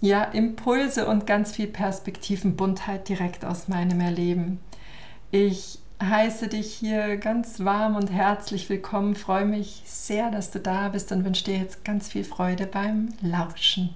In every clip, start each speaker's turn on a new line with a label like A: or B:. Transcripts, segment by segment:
A: ja, Impulse und ganz viel Perspektivenbuntheit direkt aus meinem Erleben. Ich heiße dich hier ganz warm und herzlich willkommen, freue mich sehr, dass du da bist und wünsche dir jetzt ganz viel Freude beim Lauschen.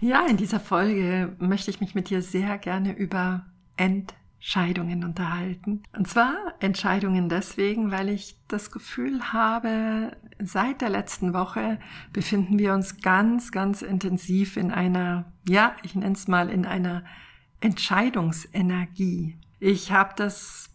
A: Ja, in dieser Folge möchte ich mich mit dir sehr gerne über Entscheidungen Entscheidungen unterhalten. Und zwar Entscheidungen deswegen, weil ich das Gefühl habe, seit der letzten Woche befinden wir uns ganz, ganz intensiv in einer, ja, ich nenne es mal in einer Entscheidungsenergie. Ich habe das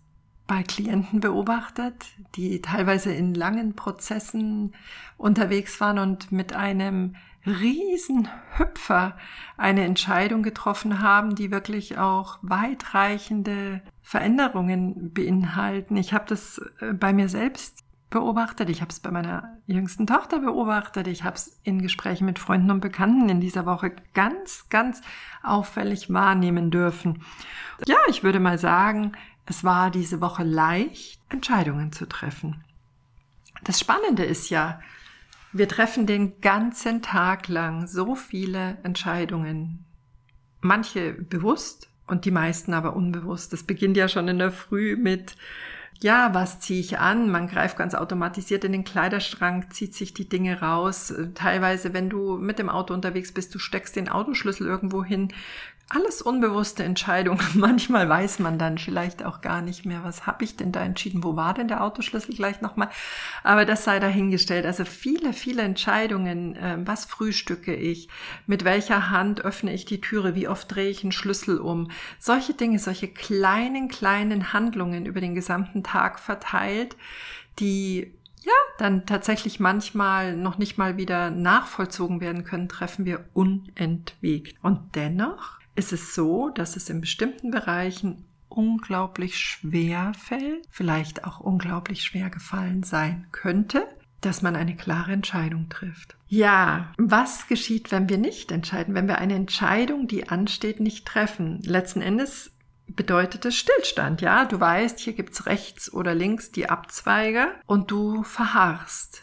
A: bei Klienten beobachtet, die teilweise in langen Prozessen unterwegs waren und mit einem Riesenhüpfer eine Entscheidung getroffen haben, die wirklich auch weitreichende Veränderungen beinhalten. Ich habe das äh, bei mir selbst beobachtet, ich habe es bei meiner jüngsten Tochter beobachtet, ich habe es in Gesprächen mit Freunden und Bekannten in dieser Woche ganz, ganz auffällig wahrnehmen dürfen. Ja, ich würde mal sagen, es war diese Woche leicht, Entscheidungen zu treffen. Das Spannende ist ja, wir treffen den ganzen Tag lang so viele Entscheidungen. Manche bewusst und die meisten aber unbewusst. Das beginnt ja schon in der Früh mit, ja, was ziehe ich an? Man greift ganz automatisiert in den Kleiderschrank, zieht sich die Dinge raus. Teilweise, wenn du mit dem Auto unterwegs bist, du steckst den Autoschlüssel irgendwo hin, alles unbewusste Entscheidungen. Manchmal weiß man dann vielleicht auch gar nicht mehr, was habe ich denn da entschieden, wo war denn der Autoschlüssel gleich nochmal. Aber das sei dahingestellt. Also viele, viele Entscheidungen, äh, was frühstücke ich, mit welcher Hand öffne ich die Türe, wie oft drehe ich einen Schlüssel um. Solche Dinge, solche kleinen, kleinen Handlungen über den gesamten Tag verteilt, die ja, dann tatsächlich manchmal noch nicht mal wieder nachvollzogen werden können, treffen wir unentwegt. Und dennoch ist es so, dass es in bestimmten Bereichen unglaublich schwer fällt, vielleicht auch unglaublich schwer gefallen sein könnte, dass man eine klare Entscheidung trifft. Ja, was geschieht, wenn wir nicht entscheiden, wenn wir eine Entscheidung, die ansteht, nicht treffen? Letzten Endes bedeutet es Stillstand, ja? Du weißt, hier gibt's rechts oder links die Abzweige und du verharrst.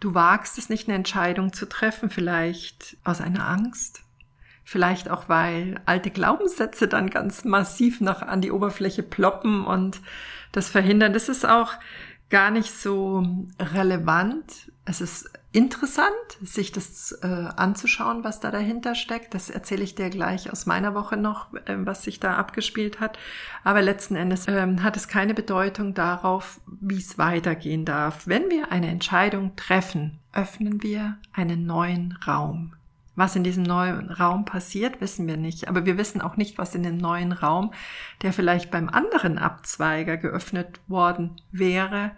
A: Du wagst es nicht, eine Entscheidung zu treffen, vielleicht aus einer Angst, Vielleicht auch, weil alte Glaubenssätze dann ganz massiv noch an die Oberfläche ploppen und das verhindern. Das ist auch gar nicht so relevant. Es ist interessant, sich das äh, anzuschauen, was da dahinter steckt. Das erzähle ich dir gleich aus meiner Woche noch, äh, was sich da abgespielt hat. Aber letzten Endes äh, hat es keine Bedeutung darauf, wie es weitergehen darf. Wenn wir eine Entscheidung treffen, öffnen wir einen neuen Raum. Was in diesem neuen Raum passiert, wissen wir nicht. Aber wir wissen auch nicht, was in dem neuen Raum, der vielleicht beim anderen Abzweiger geöffnet worden wäre,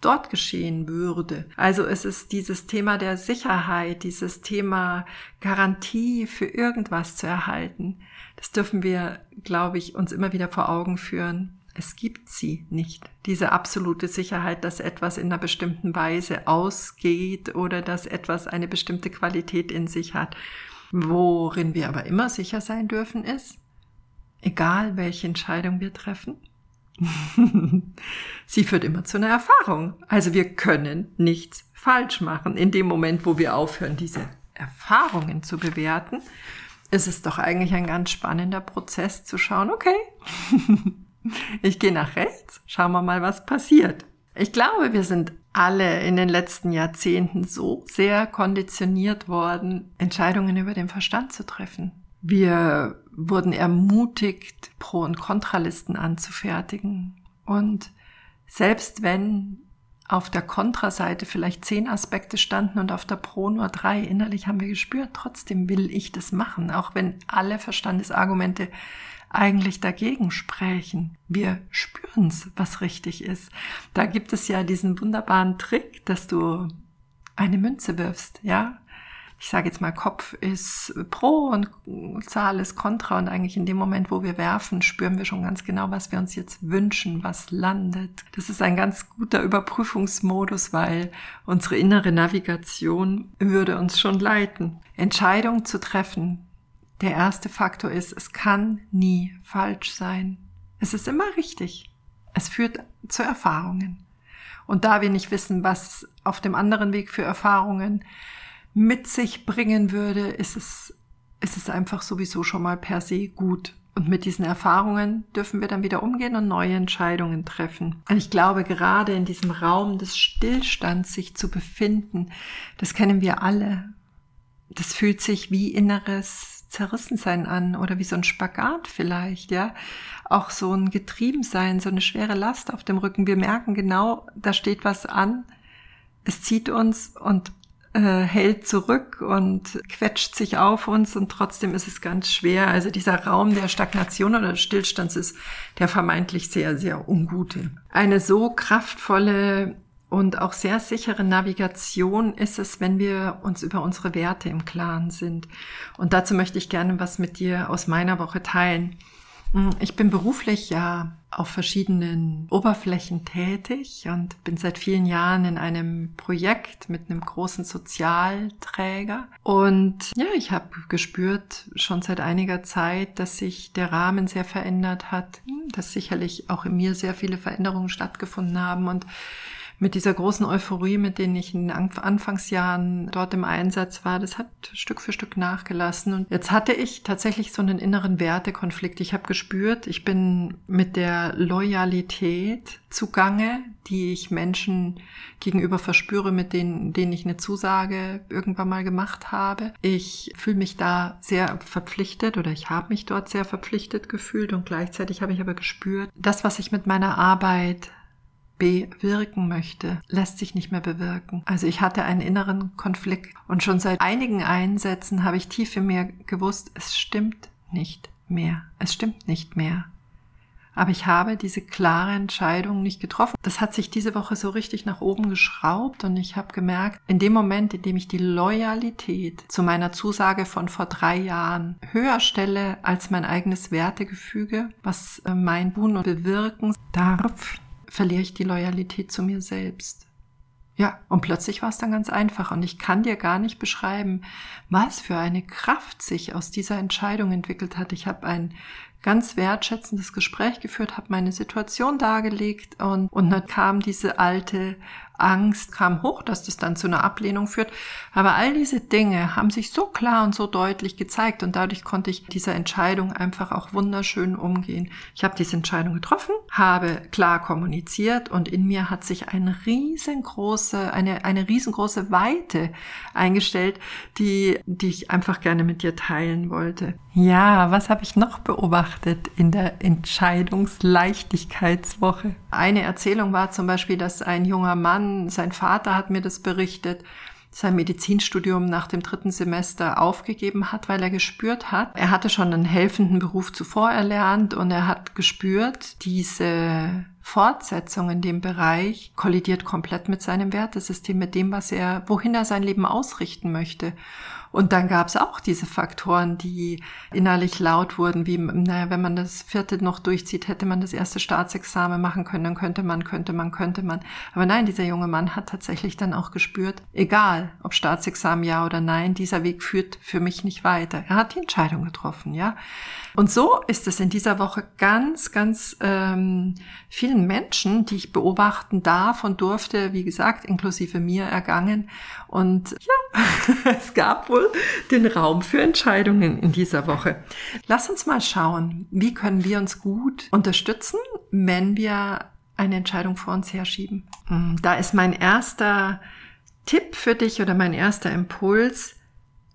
A: dort geschehen würde. Also es ist dieses Thema der Sicherheit, dieses Thema Garantie für irgendwas zu erhalten. Das dürfen wir, glaube ich, uns immer wieder vor Augen führen. Es gibt sie nicht. Diese absolute Sicherheit, dass etwas in einer bestimmten Weise ausgeht oder dass etwas eine bestimmte Qualität in sich hat. Worin wir aber immer sicher sein dürfen ist, egal welche Entscheidung wir treffen, sie führt immer zu einer Erfahrung. Also wir können nichts falsch machen. In dem Moment, wo wir aufhören, diese Erfahrungen zu bewerten, ist es doch eigentlich ein ganz spannender Prozess zu schauen, okay, Ich gehe nach rechts, schauen wir mal, was passiert. Ich glaube, wir sind alle in den letzten Jahrzehnten so sehr konditioniert worden, Entscheidungen über den Verstand zu treffen. Wir wurden ermutigt, Pro- und Kontralisten anzufertigen. Und selbst wenn auf der Kontraseite vielleicht zehn Aspekte standen und auf der Pro nur drei, innerlich haben wir gespürt, trotzdem will ich das machen, auch wenn alle Verstandesargumente eigentlich dagegen sprechen. Wir spüren's, was richtig ist. Da gibt es ja diesen wunderbaren Trick, dass du eine Münze wirfst, ja? ich sage jetzt mal, Kopf ist pro und Zahl ist kontra und eigentlich in dem Moment, wo wir werfen, spüren wir schon ganz genau, was wir uns jetzt wünschen, was landet. Das ist ein ganz guter Überprüfungsmodus, weil unsere innere Navigation würde uns schon leiten. Entscheidungen zu treffen. Der erste Faktor ist, es kann nie falsch sein. Es ist immer richtig. Es führt zu Erfahrungen. Und da wir nicht wissen, was auf dem anderen Weg für Erfahrungen mit sich bringen würde, ist es, ist es einfach sowieso schon mal per se gut. Und mit diesen Erfahrungen dürfen wir dann wieder umgehen und neue Entscheidungen treffen. Und ich glaube, gerade in diesem Raum des Stillstands sich zu befinden, das kennen wir alle. Das fühlt sich wie inneres Zerrissensein an oder wie so ein Spagat vielleicht, ja. Auch so ein Getriebensein, so eine schwere Last auf dem Rücken. Wir merken genau, da steht was an. Es zieht uns und äh, hält zurück und quetscht sich auf uns und trotzdem ist es ganz schwer. Also dieser Raum der Stagnation oder des Stillstands ist der vermeintlich sehr, sehr ungute. Eine so kraftvolle und auch sehr sichere Navigation ist es, wenn wir uns über unsere Werte im Klaren sind. Und dazu möchte ich gerne was mit dir aus meiner Woche teilen. Hm, ich bin beruflich ja auf verschiedenen Oberflächen tätig und bin seit vielen Jahren in einem Projekt mit einem großen Sozialträger. Und ja, ich habe gespürt schon seit einiger Zeit, dass sich der Rahmen sehr verändert hat, dass sicherlich auch in mir sehr viele Veränderungen stattgefunden haben und mit dieser großen Euphorie, mit denen ich in den Anfangsjahren dort im Einsatz war, das hat Stück für Stück nachgelassen. Und jetzt hatte ich tatsächlich so einen inneren Wertekonflikt. Ich habe gespürt, ich bin mit der Loyalität zugange, die ich Menschen gegenüber verspüre, mit denen, denen ich eine Zusage irgendwann mal gemacht habe. Ich fühle mich da sehr verpflichtet oder ich habe mich dort sehr verpflichtet gefühlt und gleichzeitig habe ich aber gespürt, das, was ich mit meiner Arbeit bewirken möchte, lässt sich nicht mehr bewirken. Also ich hatte einen inneren Konflikt und schon seit einigen Einsätzen habe ich tief in mir gewusst, es stimmt nicht mehr. Es stimmt nicht mehr. Aber ich habe diese klare Entscheidung nicht getroffen. Das hat sich diese Woche so richtig nach oben geschraubt und ich habe gemerkt, in dem Moment, in dem ich die Loyalität zu meiner Zusage von vor drei Jahren höher stelle als mein eigenes Wertegefüge, was äh, mein Tun und Bewirken darf, verliere ich die Loyalität zu mir selbst. Ja, und plötzlich war es dann ganz einfach und ich kann dir gar nicht beschreiben, was für eine Kraft sich aus dieser Entscheidung entwickelt hat. Ich habe ein ganz wertschätzendes Gespräch geführt, habe meine Situation dargelegt und, und dann kam diese alte Angst kam hoch, dass das dann zu einer Ablehnung führt. Aber all diese Dinge haben sich so klar und so deutlich gezeigt und dadurch konnte ich dieser Entscheidung einfach auch wunderschön umgehen. Ich habe diese Entscheidung getroffen, habe klar kommuniziert und in mir hat sich eine riesengroße, eine, eine riesengroße Weite eingestellt, die, die ich einfach gerne mit dir teilen wollte. Ja, was habe ich noch beobachtet in der Entscheidungsleichtigkeitswoche? Eine Erzählung war zum Beispiel, dass ein junger Mann, sein Vater hat mir das berichtet, sein Medizinstudium nach dem dritten Semester aufgegeben hat, weil er gespürt hat, er hatte schon einen helfenden Beruf zuvor erlernt und er hat gespürt, diese Fortsetzung in dem Bereich kollidiert komplett mit seinem Wertesystem, mit dem, was er, wohin er sein Leben ausrichten möchte. Und dann gab es auch diese Faktoren, die innerlich laut wurden, wie, naja, wenn man das vierte noch durchzieht, hätte man das erste Staatsexamen machen können, dann könnte man, könnte man, könnte man. Aber nein, dieser junge Mann hat tatsächlich dann auch gespürt, egal ob Staatsexamen ja oder nein, dieser Weg führt für mich nicht weiter. Er hat die Entscheidung getroffen, ja. Und so ist es in dieser Woche ganz, ganz ähm, vielen Menschen, die ich beobachten darf und durfte, wie gesagt, inklusive mir ergangen. Und ja, es gab wohl den Raum für Entscheidungen in dieser Woche. Lass uns mal schauen, wie können wir uns gut unterstützen, wenn wir eine Entscheidung vor uns herschieben. Hm, da ist mein erster Tipp für dich oder mein erster Impuls,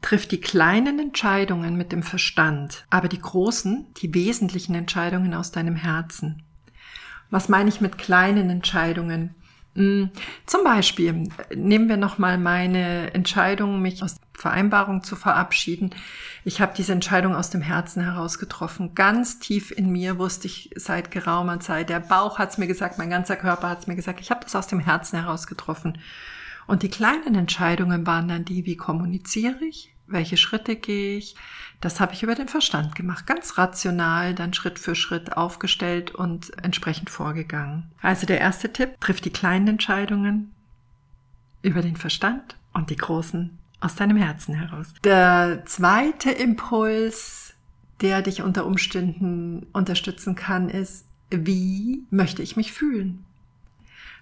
A: Triff die kleinen Entscheidungen mit dem Verstand, aber die großen, die wesentlichen Entscheidungen aus deinem Herzen. Was meine ich mit kleinen Entscheidungen? Hm, zum Beispiel nehmen wir nochmal meine Entscheidung, mich aus Vereinbarung zu verabschieden. Ich habe diese Entscheidung aus dem Herzen heraus getroffen. Ganz tief in mir wusste ich seit geraumer Zeit. Der Bauch hat es mir gesagt, mein ganzer Körper hat es mir gesagt. Ich habe das aus dem Herzen heraus getroffen. Und die kleinen Entscheidungen waren dann die, wie kommuniziere ich, welche Schritte gehe ich. Das habe ich über den Verstand gemacht, ganz rational, dann Schritt für Schritt aufgestellt und entsprechend vorgegangen. Also der erste Tipp, trifft die kleinen Entscheidungen über den Verstand und die großen aus deinem Herzen heraus. Der zweite Impuls, der dich unter Umständen unterstützen kann, ist, wie möchte ich mich fühlen?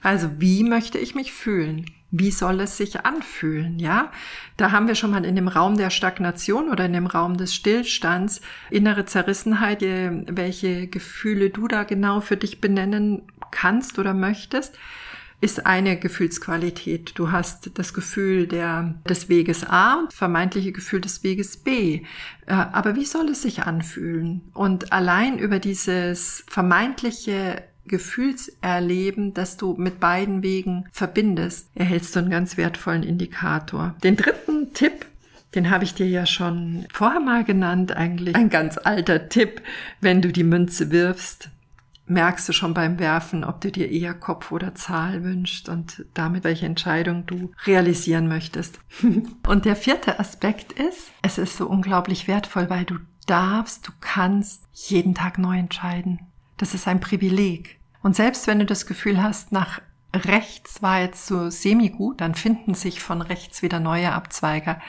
A: Also, wie möchte ich mich fühlen? Wie soll es sich anfühlen? Ja, da haben wir schon mal in dem Raum der Stagnation oder in dem Raum des Stillstands innere Zerrissenheit, welche Gefühle du da genau für dich benennen kannst oder möchtest ist eine Gefühlsqualität. Du hast das Gefühl der, des Weges A und vermeintliche Gefühl des Weges B. Äh, aber wie soll es sich anfühlen? Und allein über dieses vermeintliche Gefühlserleben, das du mit beiden Wegen verbindest, erhältst du einen ganz wertvollen Indikator. Den dritten Tipp, den habe ich dir ja schon vorher mal genannt, eigentlich ein ganz alter Tipp, wenn du die Münze wirfst, merkst du schon beim Werfen, ob du dir eher Kopf oder Zahl wünschst und damit welche Entscheidung du realisieren möchtest. und der vierte Aspekt ist, es ist so unglaublich wertvoll, weil du darfst, du kannst jeden Tag neu entscheiden. Das ist ein Privileg. Und selbst wenn du das Gefühl hast, nach rechts war jetzt so semi-gut, dann finden sich von rechts wieder neue Abzweiger,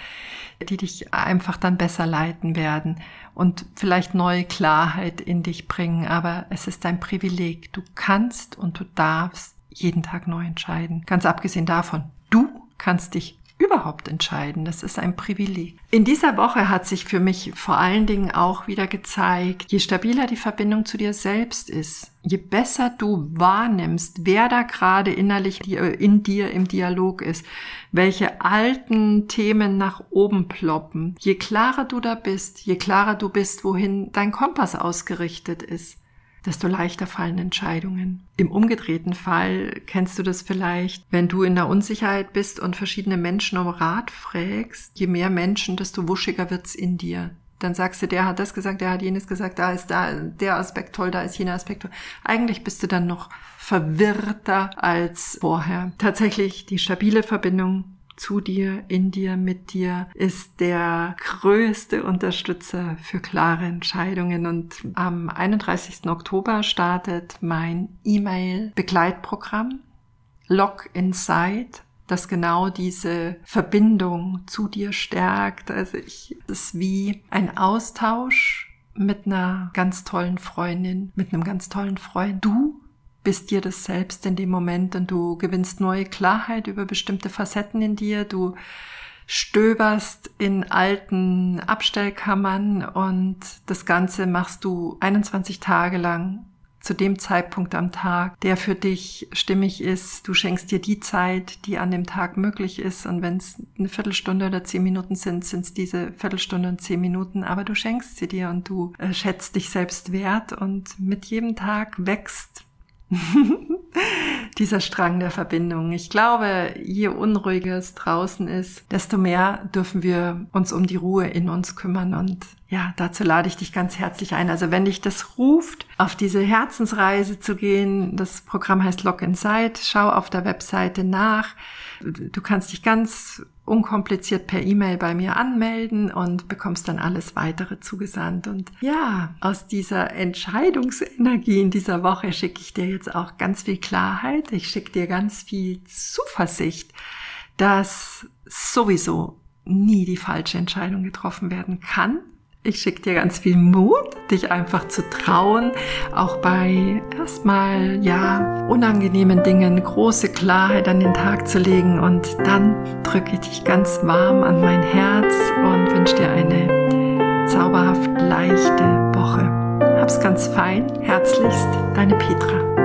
A: die dich einfach dann besser leiten werden und vielleicht neue Klarheit in dich bringen. Aber es ist ein Privileg. Du kannst und du darfst jeden Tag neu entscheiden. Ganz abgesehen davon, du kannst dich überhaupt entscheiden. Das ist ein Privileg. In dieser Woche hat sich für mich vor allen Dingen auch wieder gezeigt, je stabiler die Verbindung zu dir selbst ist, je besser du wahrnimmst, wer da gerade innerlich in dir im Dialog ist, welche alten Themen nach oben ploppen, je klarer du da bist, je klarer du bist, wohin dein Kompass ausgerichtet ist, desto leichter fallen Entscheidungen. Im umgedrehten Fall kennst du das vielleicht, wenn du in der Unsicherheit bist und verschiedene Menschen um Rat fragst, je mehr Menschen, desto wuschiger wird's in dir. Dann sagst du, der hat das gesagt, der hat jenes gesagt, da ist da der Aspekt toll, da ist jener Aspekt toll. Eigentlich bist du dann noch verwirrter als vorher. Tatsächlich die stabile Verbindung zu dir, in dir, mit dir, ist der größte Unterstützer für klare Entscheidungen. Und am 31. Oktober startet mein E-Mail-Begleitprogramm Lock Inside das genau diese Verbindung zu dir stärkt. Also ich, es ist wie ein Austausch mit einer ganz tollen Freundin, mit einem ganz tollen Freund. Du bist dir das selbst in dem Moment und du gewinnst neue Klarheit über bestimmte Facetten in dir, du stöberst in alten Abstellkammern und das Ganze machst du 21 Tage lang zu dem Zeitpunkt am Tag, der für dich stimmig ist. Du schenkst dir die Zeit, die an dem Tag möglich ist. Und wenn es eine Viertelstunde oder zehn Minuten sind, sind es diese Viertelstunde und zehn Minuten. Aber du schenkst sie dir und du äh, schätzt dich selbst wert. Und mit jedem Tag wächst dieser Strang der Verbindung. Ich glaube, je unruhiger es draußen ist, desto mehr dürfen wir uns um die Ruhe in uns kümmern. Und ja, dazu lade ich dich ganz herzlich ein. Also wenn dich das ruft, auf diese Herzensreise zu gehen, das Programm heißt Lock Inside, schau auf der Webseite nach. Du kannst dich ganz unkompliziert per E-Mail bei mir anmelden und bekommst dann alles weitere zugesandt. Und ja, aus dieser Entscheidungsenergie in dieser Woche schicke ich dir jetzt auch ganz viel Klarheit. Ich schicke dir ganz viel Zuversicht, dass sowieso nie die falsche Entscheidung getroffen werden kann, ich schicke dir ganz viel Mut, dich einfach zu trauen, auch bei erstmal ja unangenehmen Dingen große Klarheit an den Tag zu legen und dann drücke ich dich ganz warm an mein Herz und wünsche dir eine zauberhaft leichte Woche. Hab's ganz fein, herzlichst, deine Petra.